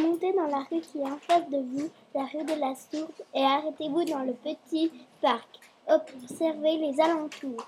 Montez dans la rue qui est en face de vous, la rue de la Sourde, et arrêtez-vous dans le petit parc. Observez les alentours.